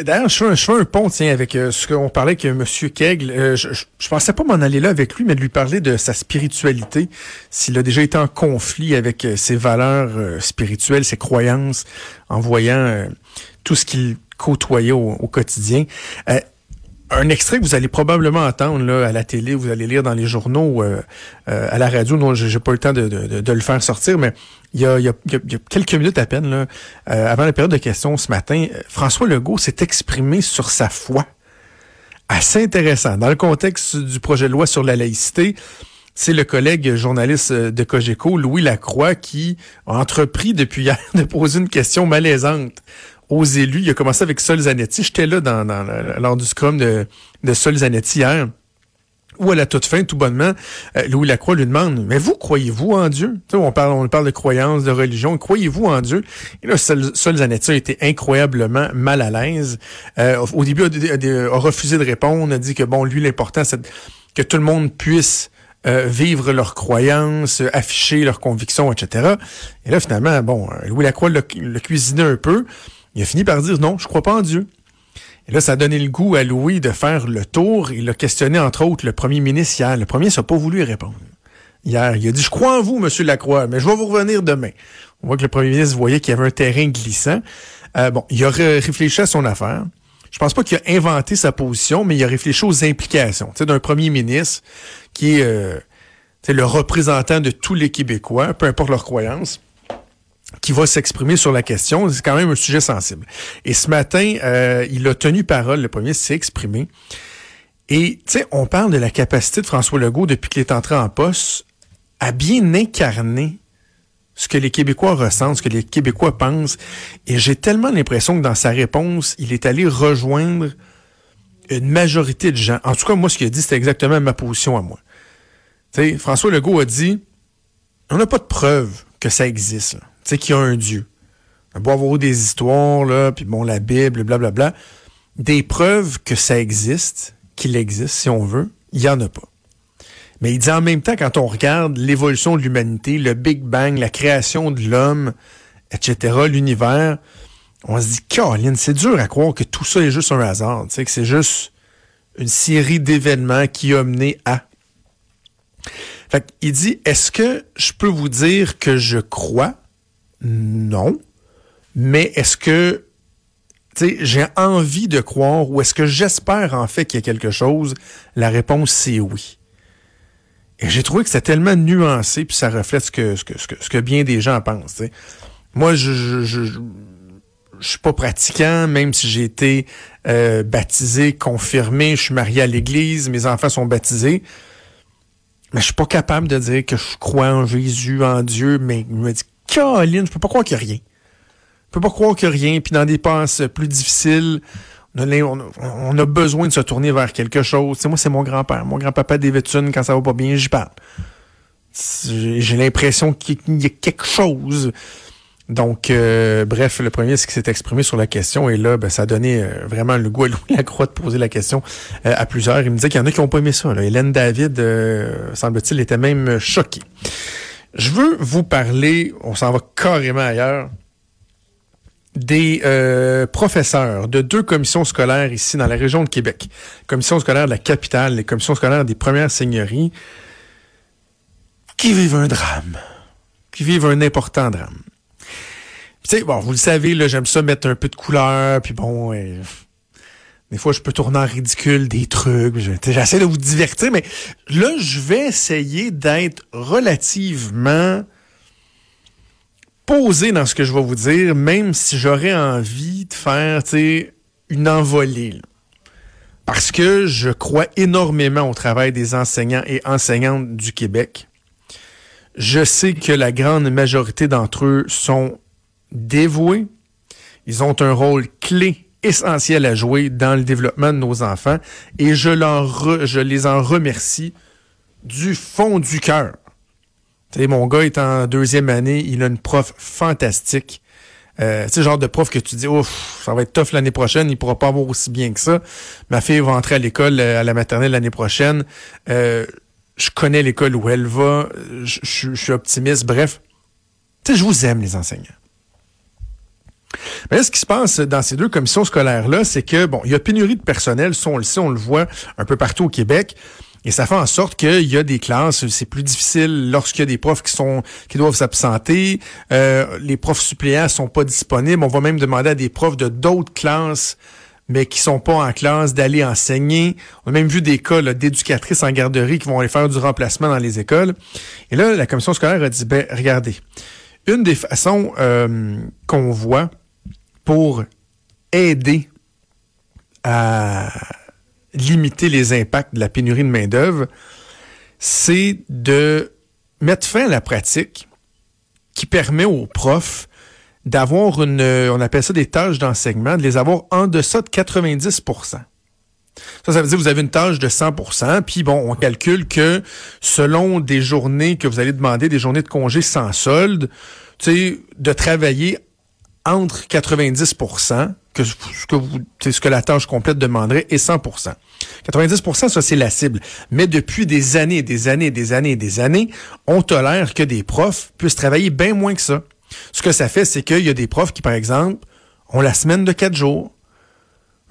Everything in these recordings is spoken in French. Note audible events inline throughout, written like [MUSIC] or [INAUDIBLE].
D'ailleurs, je, fais un pont tiens, avec euh, ce qu'on parlait avec M. Kegel. Euh, je, je, pensais pas m'en aller là avec lui, mais de lui parler de sa spiritualité, s'il a déjà été en conflit avec euh, ses valeurs spirituelles, ses croyances, en voyant tout ce qu'il côtoyait au quotidien un extrait que vous allez probablement entendre là, à la télé, vous allez lire dans les journaux, euh, euh, à la radio. Non, j'ai pas le temps de, le faire sortir, mais il y a, quelques minutes à peine, euh, avant la période de questions ce matin, François Legault s'est exprimé sur sa foi. Assez intéressant. Dans le contexte du projet de loi sur la laïcité, c'est le collègue journaliste de Cogeco, Louis Lacroix, qui a entrepris depuis hier [LAUGHS] de poser une question malaisante aux élus. Il a commencé avec Sol Zanetti. J'étais là dans, dans, lors du scrum de, de Sol Zanetti hier. Où à la toute fin, tout bonnement, euh, Louis Lacroix lui demande Mais vous, croyez-vous en Dieu? on parle, on parle de croyance, de religion. Croyez-vous en Dieu? Et là, Sol, Zanetti a été incroyablement mal à l'aise. Euh, au début, a, refusé de répondre, a dit que bon, lui, l'important, c'est que tout le monde puisse euh, vivre leurs croyances, afficher leurs convictions, etc. Et là, finalement, bon, Louis Lacroix l'a cuisiné un peu. Il a fini par dire non, je crois pas en Dieu. Et là, ça a donné le goût à Louis de faire le tour. Il a questionné, entre autres, le premier ministre hier. Le premier n'a pas voulu répondre. Hier, il a dit, je crois en vous, Monsieur Lacroix, mais je vais vous revenir demain. On voit que le premier ministre voyait qu'il y avait un terrain glissant. Euh, bon, il a réfléchi à son affaire. Je pense pas qu'il a inventé sa position, mais il a réfléchi aux implications d'un premier ministre qui est euh, le représentant de tous les Québécois, peu importe leurs croyances qui va s'exprimer sur la question. C'est quand même un sujet sensible. Et ce matin, euh, il a tenu parole, le premier s'est exprimé. Et, tu sais, on parle de la capacité de François Legault, depuis qu'il est entré en poste, à bien incarner ce que les Québécois ressentent, ce que les Québécois pensent. Et j'ai tellement l'impression que dans sa réponse, il est allé rejoindre une majorité de gens. En tout cas, moi, ce qu'il a dit, c'était exactement ma position à moi. Tu sais, François Legault a dit, on n'a pas de preuve que ça existe. Là sais, qu'il y a un Dieu. On peut avoir des histoires, là, puis bon, la Bible, blablabla. Des preuves que ça existe, qu'il existe, si on veut, il n'y en a pas. Mais il dit en même temps, quand on regarde l'évolution de l'humanité, le Big Bang, la création de l'homme, etc., l'univers, on se dit, Caroline, c'est dur à croire que tout ça est juste un hasard, que c'est juste une série d'événements qui a mené à. Fait il dit, est-ce que je peux vous dire que je crois non. Mais est-ce que j'ai envie de croire ou est-ce que j'espère en fait qu'il y a quelque chose? La réponse, c'est oui. Et j'ai trouvé que c'était tellement nuancé, puis ça reflète ce que, ce que, ce que, bien des gens pensent. Moi, je, je, je, je, suis pas pratiquant, même si j'ai été euh, baptisé, confirmé, je suis marié à l'Église, mes enfants sont baptisés. Mais je suis pas capable de dire que je crois en Jésus, en Dieu, mais je me dis Caroline, je peux pas croire qu'il n'y a rien. Je peux pas croire qu'il n'y a rien. Puis dans des passes plus difficiles, on a, besoin de se tourner vers quelque chose. moi, c'est mon grand-père. Mon grand-papa David quand ça va pas bien, j'y parle. J'ai l'impression qu'il y a quelque chose. Donc, euh, bref, le premier, c'est qui s'est exprimé sur la question. Et là, ben, ça a donné euh, vraiment le goût à Louis Lacroix de poser la question euh, à plusieurs. Il me disait qu'il y en a qui n'ont pas aimé ça. Hélène David, semble-t-il, était même choquée. Je veux vous parler, on s'en va carrément ailleurs, des euh, professeurs de deux commissions scolaires ici dans la région de Québec. Commission scolaire de la capitale, les commissions scolaires des premières seigneuries, qui vivent un drame, qui vivent un important drame. Tu sais, bon, vous le savez, là, j'aime ça mettre un peu de couleur, puis bon, des fois, je peux tourner en ridicule des trucs. J'essaie de vous divertir, mais là, je vais essayer d'être relativement posé dans ce que je vais vous dire, même si j'aurais envie de faire, une envolée. Parce que je crois énormément au travail des enseignants et enseignantes du Québec. Je sais que la grande majorité d'entre eux sont dévoués. Ils ont un rôle clé essentiel à jouer dans le développement de nos enfants et je, les en remercie du fond du cœur. mon gars est en deuxième année, il a une prof fantastique. Euh, c'est le genre de prof que tu dis, ouf, ça va être tough l'année prochaine, il pourra pas avoir aussi bien que ça. Ma fille va entrer à l'école, euh, à la maternelle l'année prochaine. Euh, je connais l'école où elle va, je suis optimiste. Bref, je vous aime, les enseignants. Mais ce qui se passe dans ces deux commissions scolaires-là, c'est que, bon, il y a pénurie de personnel, ça on le sait, on le voit un peu partout au Québec. Et ça fait en sorte qu'il y a des classes, c'est plus difficile lorsqu'il y a des profs qui sont qui doivent s'absenter. Euh, les profs suppléants sont pas disponibles. On va même demander à des profs de d'autres classes mais qui sont pas en classe, d'aller enseigner. On a même vu des cas d'éducatrices en garderie qui vont aller faire du remplacement dans les écoles. Et là, la commission scolaire a dit, ben regardez, une des façons euh, qu'on voit pour aider à limiter les impacts de la pénurie de main-d'œuvre, c'est de mettre fin à la pratique qui permet aux profs d'avoir une, on appelle ça des tâches d'enseignement, de les avoir en deçà de 90% ça, ça veut dire que vous avez une tâche de 100% puis bon, on calcule que selon des journées que vous allez demander, des journées de congé sans solde, tu sais, de travailler entre 90 que ce que vous, ce que la tâche complète demanderait et 100% 90% ça c'est la cible. Mais depuis des années, des années, des années, des années, on tolère que des profs puissent travailler bien moins que ça. Ce que ça fait, c'est qu'il y a des profs qui, par exemple, ont la semaine de quatre jours.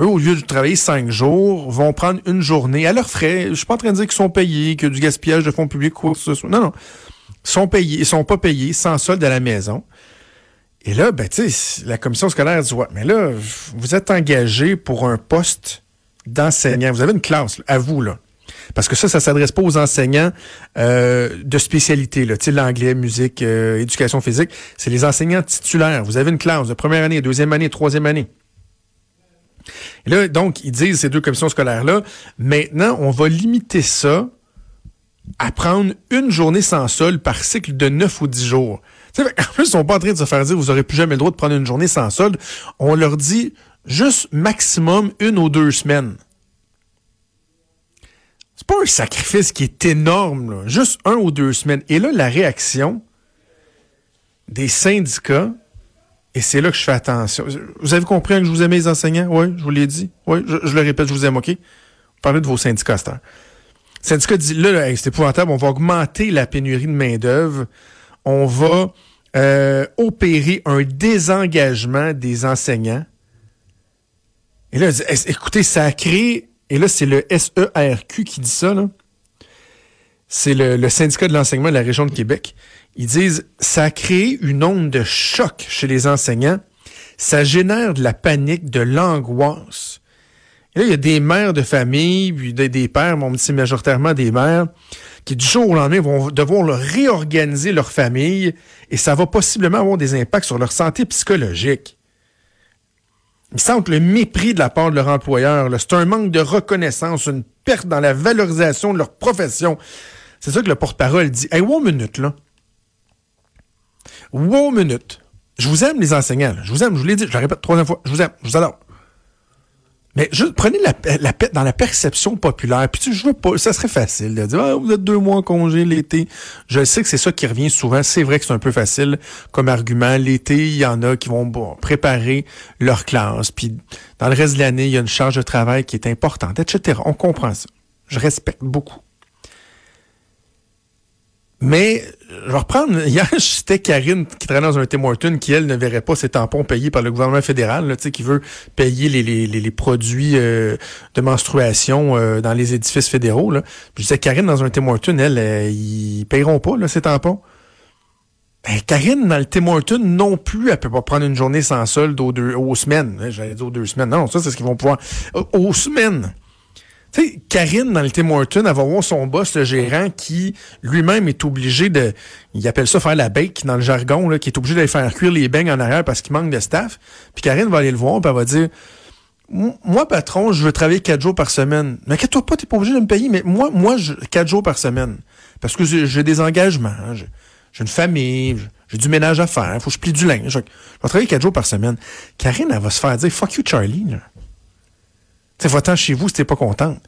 Eux, au lieu de travailler cinq jours, vont prendre une journée à leurs frais. Je suis pas en train de dire qu'ils sont payés, que du gaspillage de fonds publics ce soit. Non, non. Ils sont payés, ils sont pas payés, sans solde à la maison. Et là, ben, la commission scolaire dit, ouais, mais là, vous êtes engagé pour un poste d'enseignant. Vous avez une classe, à vous, là. Parce que ça, ça s'adresse pas aux enseignants euh, de spécialité, là, l'anglais, musique, euh, éducation physique. C'est les enseignants titulaires. Vous avez une classe de première année, deuxième année, troisième année. Et là, donc, ils disent, ces deux commissions scolaires-là, maintenant, on va limiter ça à prendre une journée sans sol par cycle de 9 ou 10 jours. En plus, ils sont pas en train de se faire dire, vous aurez plus jamais le droit de prendre une journée sans solde. On leur dit juste maximum une ou deux semaines. C'est pas un sacrifice qui est énorme, juste un ou deux semaines. Et là, la réaction des syndicats, et c'est là que je fais attention. Vous avez compris que je vous aimais les enseignants? Oui, je vous l'ai dit. Oui, je, le répète, je vous aime, OK? Parlez de vos syndicats, c'est Le syndicat dit, là, c'est épouvantable, on va augmenter la pénurie de main-d'œuvre. On va euh, opérer un désengagement des enseignants. Et là, écoutez, ça a créé et là, c'est le SERQ qui dit ça, C'est le, syndicat de l'enseignement de la région de Québec. Ils disent, ça a créé une onde de choc chez les enseignants. Ça génère de la panique, de l'angoisse. Et là, il y a des mères de famille, puis des, pères, mais on me dit majoritairement des mères, qui du jour au lendemain vont devoir réorganiser leur famille et ça va possiblement avoir des impacts sur leur santé psychologique. Ils sentent le mépris de la part de leur employeur. C'est un manque de reconnaissance, une perte dans la valorisation de leur profession. C'est ça que le porte-parole dit. Hey, wow minute, là. Wow minute. Je vous aime, les enseignants. Je vous aime, je vous l'ai dit, je le répète troisième fois. Je vous aime, je vous adore. Mais juste prenez la, la, dans la perception populaire. Puis tu, je veux pas, ça serait facile de dire ah, vous êtes deux mois en congé l'été. Je sais que c'est ça qui revient souvent. C'est vrai que c'est un peu facile comme argument. L'été, il y en a qui vont préparer leur classe. Puis dans le reste de l'année, il y a une charge de travail qui est importante, etc. On comprend ça. Je respecte beaucoup. Mais je vais reprendre. [LAUGHS] Hier, c'était Karine qui travaillait dans un Tim Horton qui, elle, ne verrait pas ses tampons payés par le gouvernement fédéral, là, qui veut payer les, les, les, produits euh, de menstruation euh, dans les édifices fédéraux. Là. Je disais, Karine, dans un Tim Horton, elle, euh, ils payeront pas là, ces tampons. Ben, Karine, dans le Tim Horton, non plus, elle peut pas prendre une journée sans solde aux, deux, aux semaines. J'allais dire aux deux semaines. Non, ça, c'est ce qu'ils vont pouvoir. Aux semaines. Tu sais, Karine, dans le Tim Horton, elle va voir son boss, le gérant, qui lui-même est obligé de, il appelle ça faire la bake dans le jargon, là, qui est obligé d'aller faire cuire les beignes en arrière parce qu'il manque de staff. Puis Karine va aller le voir, puis elle va dire, moi, patron, je veux travailler quatre jours par semaine. Mais inquiète-toi pas, t'es pas obligé de me payer, mais moi, moi, je, quatre jours par semaine. Parce que j'ai des engagements, hein, j'ai une famille, j'ai du ménage à faire, faut que je plie du linge. Je, vais travailler quatre jours par semaine. Karine, elle va se faire dire, fuck you, Charlie. Tu va-t'en chez vous si pas contente.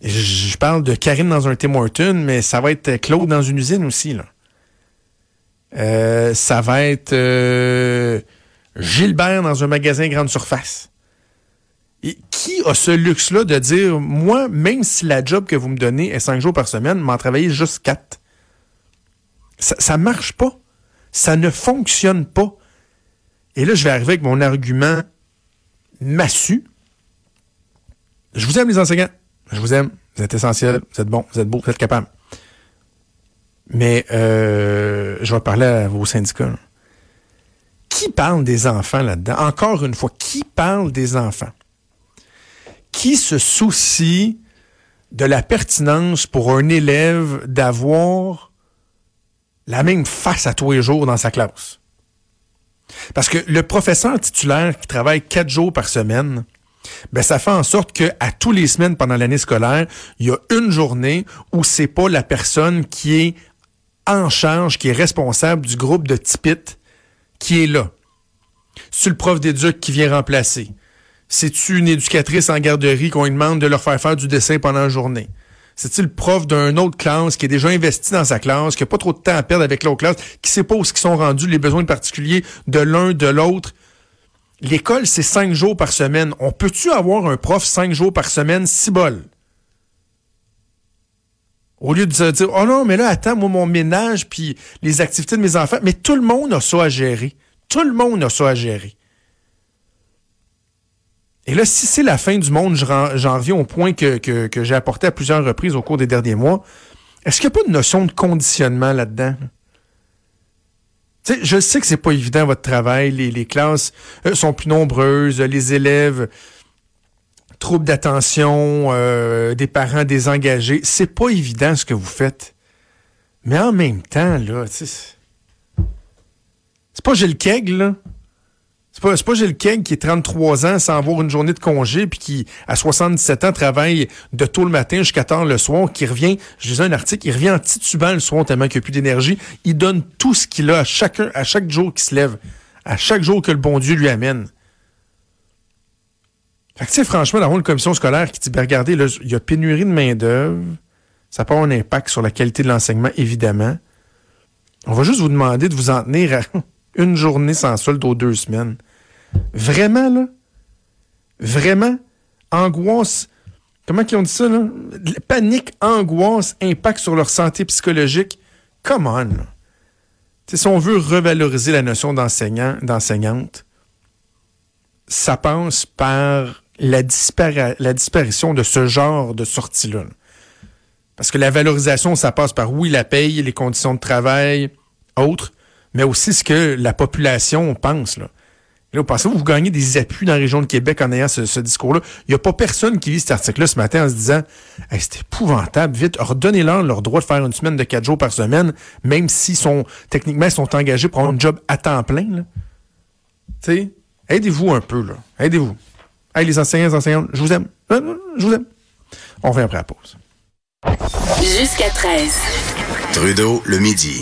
Je, parle de Karine dans un Tim Horton, mais ça va être Claude dans une usine aussi. Euh, ça va être euh, Gilbert dans un magasin grande surface. Qui a ce luxe-là de dire, moi, même si la job que vous me donnez est cinq jours par semaine, m'en travailler juste quatre? Ça, ça marche pas. Ça ne fonctionne pas. Et là, je vais arriver avec mon argument massu. Je vous aime, les enseignants. Je vous aime. Vous êtes essentiels. Vous êtes bons. Vous êtes beaux. Vous êtes capables. Mais euh, je vais parler à vos syndicats. Qui parle des enfants là-dedans? Encore une fois, qui parle des enfants? Qui se soucie de la pertinence pour un élève d'avoir la même face à tous les jours dans sa classe? Parce que le professeur titulaire qui travaille quatre jours par semaine, ben ça fait en sorte que à tous les semaines pendant l'année scolaire, il y a une journée où c'est pas la personne qui est en charge, qui est responsable du groupe de tipit qui est là. C'est le prof d'éduc qui vient remplacer. C'est-tu une éducatrice en garderie qu'on lui demande de leur faire faire du dessin pendant la journée? C'est-tu le prof d'une autre classe qui est déjà investi dans sa classe, qui n'a pas trop de temps à perdre avec l'autre classe, qui sait pas où sont rendus les besoins particuliers de l'un, de l'autre? L'école, c'est cinq jours par semaine. On peut-tu avoir un prof cinq jours par semaine, si bol? Au lieu de se dire, oh non, mais là, attends, moi, mon ménage, puis les activités de mes enfants. Mais tout le monde a ça à gérer. Tout le monde a ça à gérer. Et là, si c'est la fin du monde, j'en reviens au point que, que, j'ai apporté à plusieurs reprises au cours des derniers mois. Est-ce qu'il n'y a pas de notion de conditionnement là-dedans? Je sais que c'est pas évident votre travail, les, classes euh, sont plus nombreuses, les élèves troubles d'attention, euh, des parents désengagés. C'est pas évident ce que vous faites. Mais en même temps, là, c'est pas Gilles Keg, là. C'est pas, pas Gilles Keg qui est 33 ans sans avoir une journée de congé puis qui, à 77 ans, travaille de tôt le matin jusqu'à tard le soir, qui revient, je lisais un article, il revient en titubant le soir tellement qu'il n'a plus d'énergie. Il donne tout ce qu'il a à chacun, à chaque jour qu'il se lève, à chaque jour que le bon Dieu lui amène. Fait que, tu sais, franchement, d'avoir une commission scolaire qui dit, ben, regardez, il y a pénurie de main-d'œuvre, ça peut avoir un impact sur la qualité de l'enseignement, évidemment. On va juste vous demander de vous en tenir à [LAUGHS] une journée sans solde aux deux semaines. Vraiment, là? Vraiment? Angoisse. Comment ils ont dit ça, là? Panique, angoisse, impact sur leur santé psychologique. Come on, si on veut revaloriser la notion d'enseignant, d'enseignante, ça passe par la, la disparition de ce genre de sortie-là. Parce que la valorisation, ça passe par, oui, la paye, les conditions de travail, autres, mais aussi ce que la population pense. Là. Là, vous pensez vous gagnez des appuis dans la région de Québec en ayant ce, discours-là. Il n'y a pas personne qui lit cet article-là ce matin en se disant c'est épouvantable, vite, redonnez-leur leur droit de faire une semaine de quatre jours par semaine, même s'ils sont techniquement ils sont engagés pour avoir un job à temps plein. Tu sais, aidez-vous un peu, là. Aidez-vous. Hey, les enseignants, les enseignantes, je vous aime. Euh, je vous aime. On revient après la pause. Jusqu'à 13. Trudeau, le midi.